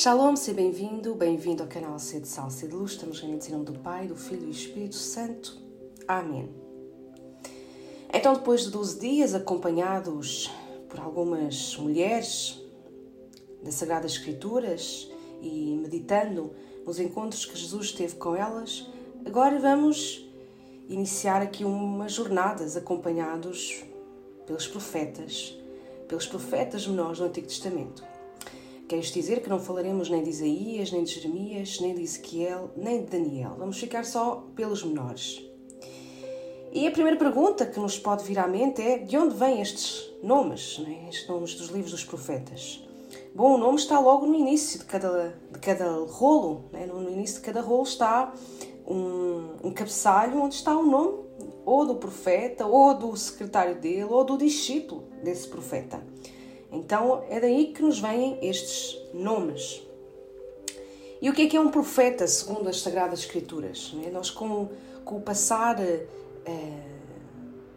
Shalom, seja bem-vindo, bem-vindo ao canal C de Sal, C de Luz. Estamos reunidos em nome do Pai, do Filho e do Espírito Santo. Amém. Então, depois de 12 dias acompanhados por algumas mulheres das Sagradas Escrituras e meditando nos encontros que Jesus teve com elas, agora vamos iniciar aqui umas jornadas acompanhados pelos profetas, pelos profetas menores do Antigo Testamento. Quer isto dizer que não falaremos nem de Isaías, nem de Jeremias, nem de Ezequiel, nem de Daniel. Vamos ficar só pelos menores. E a primeira pergunta que nos pode vir à mente é de onde vêm estes nomes, né? estes nomes dos livros dos profetas? Bom, o nome está logo no início de cada, de cada rolo. Né? No início de cada rolo está um, um cabeçalho onde está o nome ou do profeta, ou do secretário dele, ou do discípulo desse profeta. Então é daí que nos vêm estes nomes. E o que é que é um profeta, segundo as Sagradas Escrituras? É? Nós, com, com o passar eh,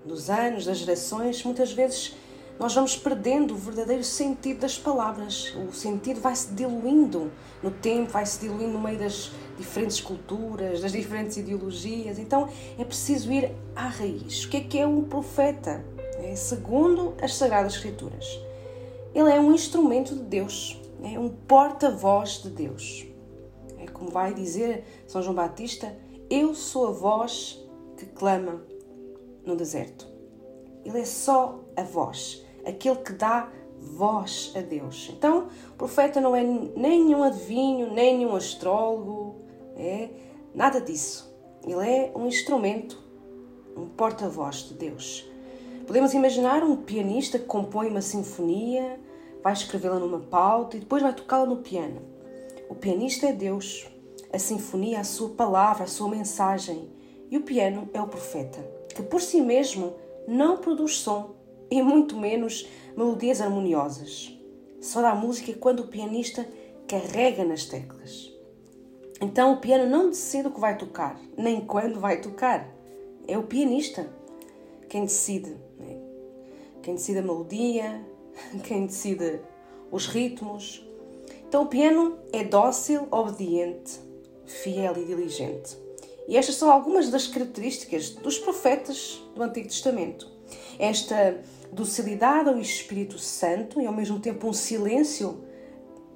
dos anos, das gerações, muitas vezes nós vamos perdendo o verdadeiro sentido das palavras. O sentido vai se diluindo no tempo, vai se diluindo no meio das diferentes culturas, das diferentes ideologias. Então é preciso ir à raiz. O que é que é um profeta? É, segundo as Sagradas Escrituras ele é um instrumento de Deus, é um porta-voz de Deus. É como vai dizer São João Batista: Eu sou a voz que clama no deserto. Ele é só a voz, aquele que dá voz a Deus. Então, o profeta não é nem nenhum adivinho, nem nenhum astrólogo, é nada disso. Ele é um instrumento, um porta-voz de Deus. Podemos imaginar um pianista que compõe uma sinfonia, vai escrevê-la numa pauta e depois vai tocá-la no piano. O pianista é Deus, a sinfonia é a sua palavra, a sua mensagem, e o piano é o profeta, que por si mesmo não produz som e muito menos melodias harmoniosas. Só dá música quando o pianista carrega nas teclas. Então o piano não decide o que vai tocar, nem quando vai tocar. É o pianista quem decide quem decide a melodia, quem decide os ritmos. Então o piano é dócil, obediente, fiel e diligente. E estas são algumas das características dos profetas do Antigo Testamento. Esta docilidade ao Espírito Santo e ao mesmo tempo um silêncio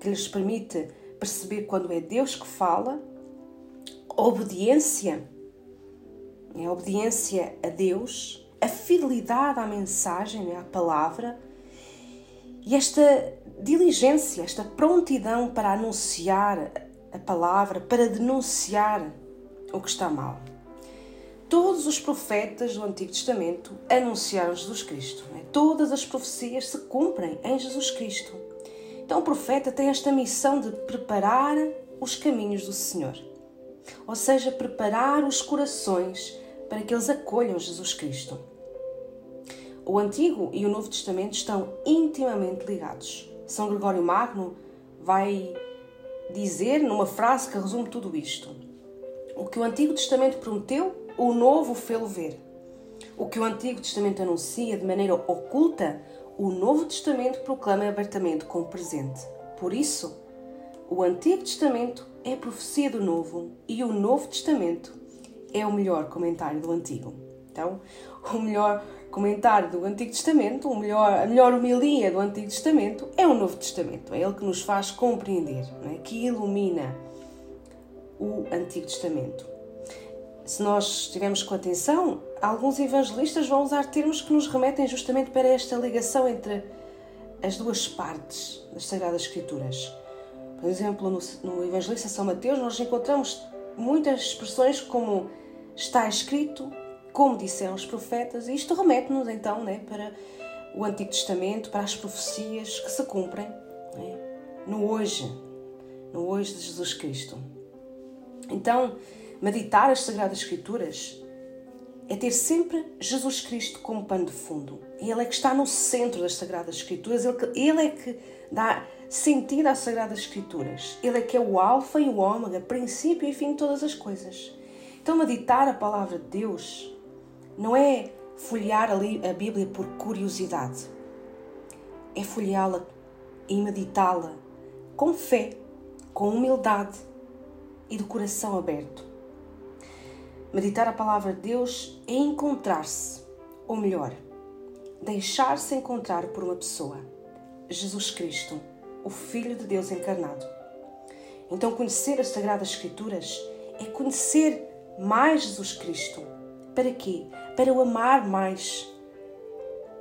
que lhes permite perceber quando é Deus que fala, obediência, é obediência a Deus, a fidelidade à mensagem, né, à palavra, e esta diligência, esta prontidão para anunciar a palavra, para denunciar o que está mal. Todos os profetas do Antigo Testamento anunciaram Jesus Cristo. Né? Todas as profecias se cumprem em Jesus Cristo. Então o profeta tem esta missão de preparar os caminhos do Senhor, ou seja, preparar os corações para que eles acolham Jesus Cristo. O Antigo e o Novo Testamento estão intimamente ligados. São Gregório Magno vai dizer numa frase que resume tudo isto: O que o Antigo Testamento prometeu, o Novo fê-lo ver. O que o Antigo Testamento anuncia de maneira oculta, o Novo Testamento proclama abertamente como presente. Por isso, o Antigo Testamento é profecia do Novo e o Novo Testamento é o melhor comentário do Antigo. Então, o melhor comentário do Antigo Testamento, o melhor, a melhor homilia do Antigo Testamento é o Novo Testamento. É ele que nos faz compreender, é? que ilumina o Antigo Testamento. Se nós estivermos com atenção, alguns evangelistas vão usar termos que nos remetem justamente para esta ligação entre as duas partes das Sagradas Escrituras. Por exemplo, no, no Evangelista São Mateus, nós encontramos muitas expressões como está escrito, como disseram os profetas, e isto remete-nos então né, para o Antigo Testamento, para as profecias que se cumprem né, no hoje, no hoje de Jesus Cristo. Então, meditar as Sagradas Escrituras é ter sempre Jesus Cristo como pano de fundo. Ele é que está no centro das Sagradas Escrituras, ele é que dá sentido às Sagradas Escrituras. Ele é que é o Alfa e o Ômega, princípio e fim de todas as coisas. Então, meditar a palavra de Deus não é folhear a Bíblia por curiosidade, é folheá-la e meditá-la com fé, com humildade e de coração aberto. Meditar a palavra de Deus é encontrar-se, ou melhor, deixar-se encontrar por uma pessoa, Jesus Cristo, o Filho de Deus encarnado. Então, conhecer as Sagradas Escrituras é conhecer mais Jesus Cristo. Para quê? Para o amar mais,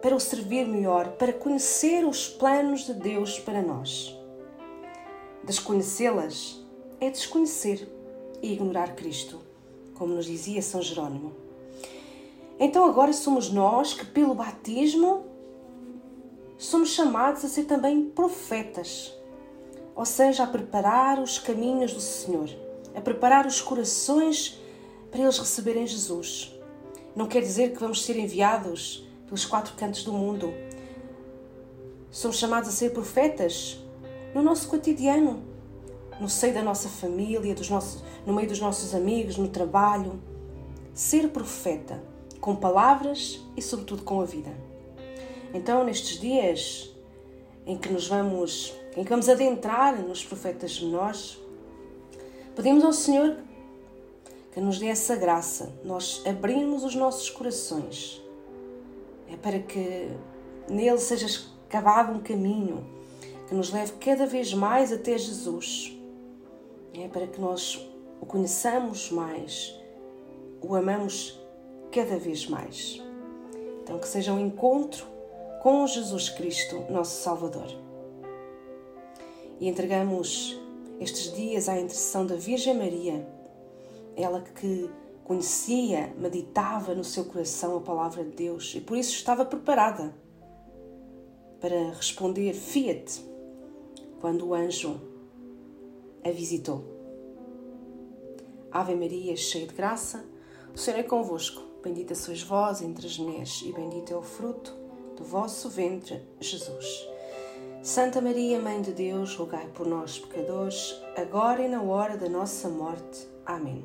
para o servir melhor, para conhecer os planos de Deus para nós. Desconhecê-las é desconhecer e ignorar Cristo, como nos dizia São Jerônimo. Então agora somos nós que, pelo batismo, somos chamados a ser também profetas, ou seja, a preparar os caminhos do Senhor, a preparar os corações para eles receberem Jesus. Não quer dizer que vamos ser enviados pelos quatro cantos do mundo. Somos chamados a ser profetas no nosso cotidiano, no seio da nossa família, dos nossos, no meio dos nossos amigos, no trabalho. Ser profeta, com palavras e, sobretudo, com a vida. Então, nestes dias em que nos vamos, em que vamos adentrar nos profetas menores, pedimos ao Senhor que nos dê essa graça, nós abrirmos os nossos corações, é para que nele seja cavado um caminho que nos leve cada vez mais até Jesus é para que nós o conheçamos mais, o amamos cada vez mais. Então, que seja um encontro com Jesus Cristo, nosso Salvador. E entregamos estes dias à intercessão da Virgem Maria, ela que conhecia, meditava no seu coração a palavra de Deus e por isso estava preparada para responder Fiat quando o anjo a visitou. Ave Maria, cheia de graça, o Senhor é convosco. Bendita sois vós entre as mulheres, e bendito é o fruto do vosso ventre, Jesus. Santa Maria, Mãe de Deus, rogai por nós, pecadores, agora e na hora da nossa morte. Amém.